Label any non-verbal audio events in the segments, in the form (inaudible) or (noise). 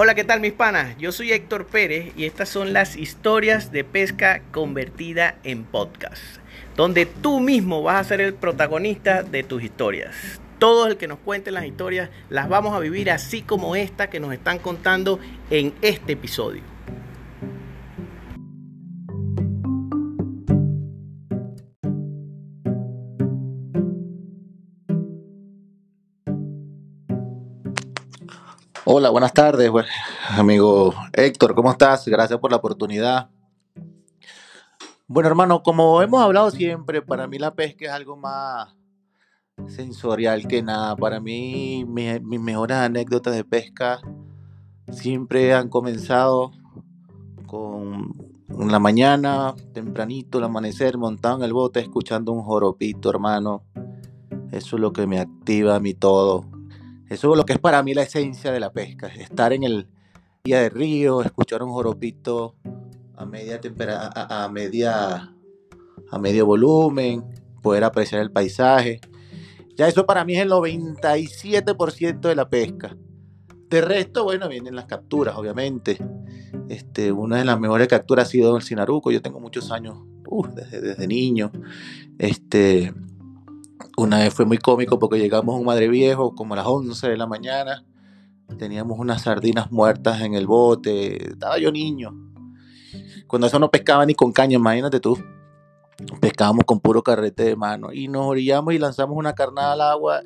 Hola, ¿qué tal mis panas? Yo soy Héctor Pérez y estas son las historias de pesca convertida en podcast, donde tú mismo vas a ser el protagonista de tus historias. Todo el que nos cuente las historias las vamos a vivir así como esta que nos están contando en este episodio. Hola, buenas tardes, amigo Héctor, ¿cómo estás? Gracias por la oportunidad. Bueno, hermano, como hemos hablado siempre, para mí la pesca es algo más sensorial que nada. Para mí, mis mejores anécdotas de pesca siempre han comenzado con la mañana, tempranito, el amanecer, montado en el bote, escuchando un joropito, hermano. Eso es lo que me activa a mí todo eso es lo que es para mí la esencia de la pesca, estar en el día de río, escuchar un joropito a media a, a, media a medio volumen, poder apreciar el paisaje. Ya eso para mí es el 97% de la pesca. De resto, bueno, vienen las capturas, obviamente. Este, una de las mejores capturas ha sido el Sinaruco. Yo tengo muchos años, uh, desde, desde niño. Este, una vez fue muy cómico porque llegamos a un madre viejo como a las 11 de la mañana. Teníamos unas sardinas muertas en el bote. Estaba yo niño. Cuando eso no pescaba ni con caña, imagínate tú. Pescábamos con puro carrete de mano. Y nos orillamos y lanzamos una carnada al agua.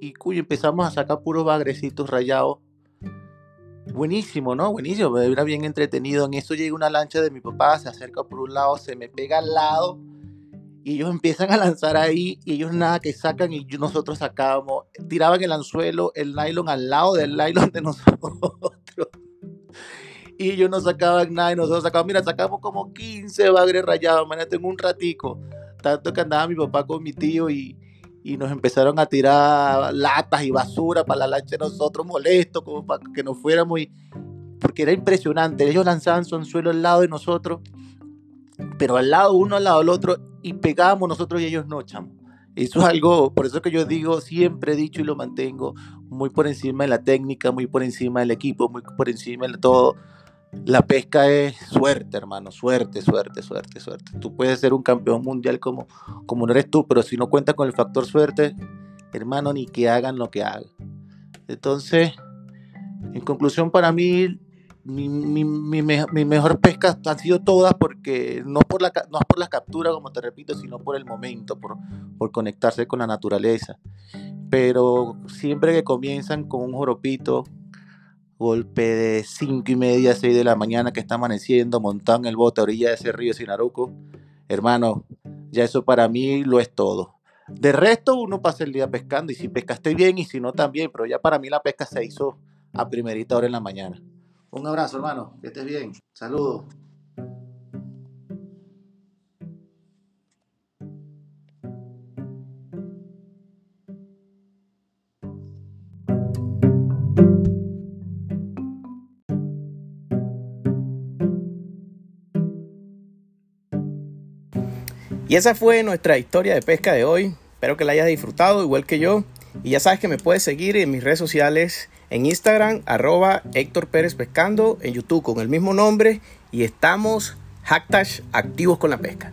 Y cuyo empezamos a sacar puros bagrecitos rayados. Buenísimo, ¿no? Buenísimo. Era bien entretenido. En eso llega una lancha de mi papá, se acerca por un lado, se me pega al lado y ellos empiezan a lanzar ahí y ellos nada que sacan y nosotros sacábamos, tiraban el anzuelo, el nylon al lado del nylon de (laughs) nosotros. Y ellos no sacaban nada y nosotros sacábamos, mira, sacamos como 15 bagres rayados, imagínate, en un ratico. Tanto que andaba mi papá con mi tío y, y nos empezaron a tirar latas y basura para la lancha de nosotros, molestos, como para que nos fuéramos. Y, porque era impresionante, ellos lanzaban su anzuelo al lado de nosotros pero al lado uno, al lado del otro, y pegábamos nosotros y ellos no, chamo. Eso es algo, por eso que yo digo, siempre he dicho y lo mantengo, muy por encima de la técnica, muy por encima del equipo, muy por encima de todo. La pesca es suerte, hermano, suerte, suerte, suerte, suerte. Tú puedes ser un campeón mundial como, como no eres tú, pero si no cuentas con el factor suerte, hermano, ni que hagan lo que hagan. Entonces, en conclusión, para mí mi, mi, mi, mejor pesca han sido todas porque no por la no por la captura como te repito sino por el momento por, por conectarse con la naturaleza. Pero siempre que comienzan con un joropito golpe de cinco y media 6 de la mañana que está amaneciendo montado el bote a orilla de ese río Sinaruco hermano ya eso para mí lo es todo. De resto uno pasa el día pescando y si pescaste bien y si no también pero ya para mí la pesca se hizo a primerita hora en la mañana un abrazo, hermano. Que estés bien. Saludos. Y esa fue nuestra historia de pesca de hoy. Espero que la hayas disfrutado igual que yo. Y ya sabes que me puedes seguir en mis redes sociales en Instagram, arroba Héctor Pérez Pescando, en YouTube con el mismo nombre y estamos hashtag activos con la pesca.